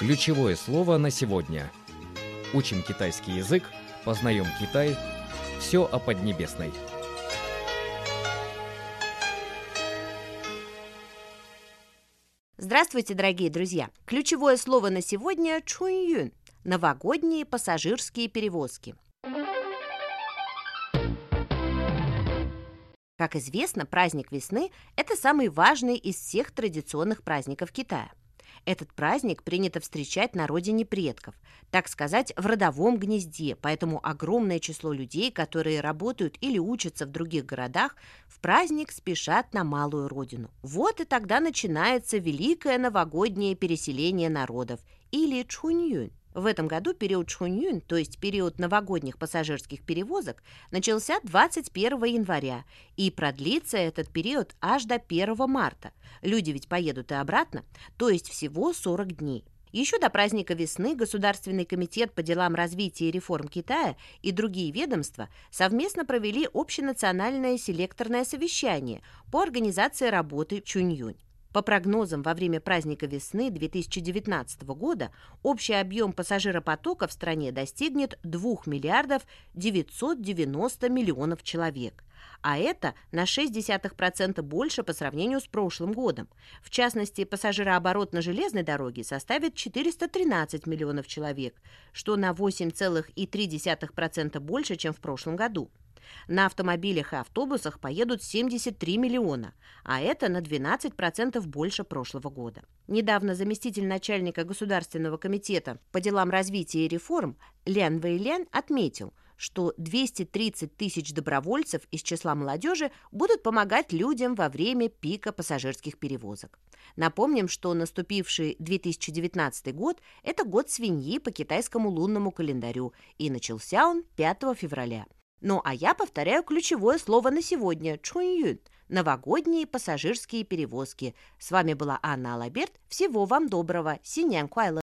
Ключевое слово на сегодня. Учим китайский язык, познаем Китай. Все о Поднебесной. Здравствуйте, дорогие друзья! Ключевое слово на сегодня – чуньюн – новогодние пассажирские перевозки. Как известно, праздник весны – это самый важный из всех традиционных праздников Китая. Этот праздник принято встречать на родине предков, так сказать, в родовом гнезде, поэтому огромное число людей, которые работают или учатся в других городах, в праздник спешат на малую родину. Вот и тогда начинается великое новогоднее переселение народов, или Чуньюнь. В этом году период Шхуньюнь, то есть период новогодних пассажирских перевозок, начался 21 января, и продлится этот период аж до 1 марта. Люди ведь поедут и обратно, то есть всего 40 дней. Еще до праздника весны Государственный комитет по делам развития и реформ Китая и другие ведомства совместно провели общенациональное селекторное совещание по организации работы Чуньюнь. По прогнозам, во время праздника весны 2019 года общий объем пассажиропотока в стране достигнет 2 миллиардов 990 миллионов человек. А это на 0,6% больше по сравнению с прошлым годом. В частности, пассажирооборот на железной дороге составит 413 миллионов человек, что на 8,3% больше, чем в прошлом году. На автомобилях и автобусах поедут 73 миллиона, а это на 12% больше прошлого года. Недавно заместитель начальника Государственного комитета по делам развития и реформ Лян Вэйлян отметил, что 230 тысяч добровольцев из числа молодежи будут помогать людям во время пика пассажирских перевозок. Напомним, что наступивший 2019 год – это год свиньи по китайскому лунному календарю, и начался он 5 февраля. Ну а я повторяю ключевое слово на сегодня – чуньюн – новогодние пассажирские перевозки. С вами была Анна Алаберт. Всего вам доброго. Синян Куайла.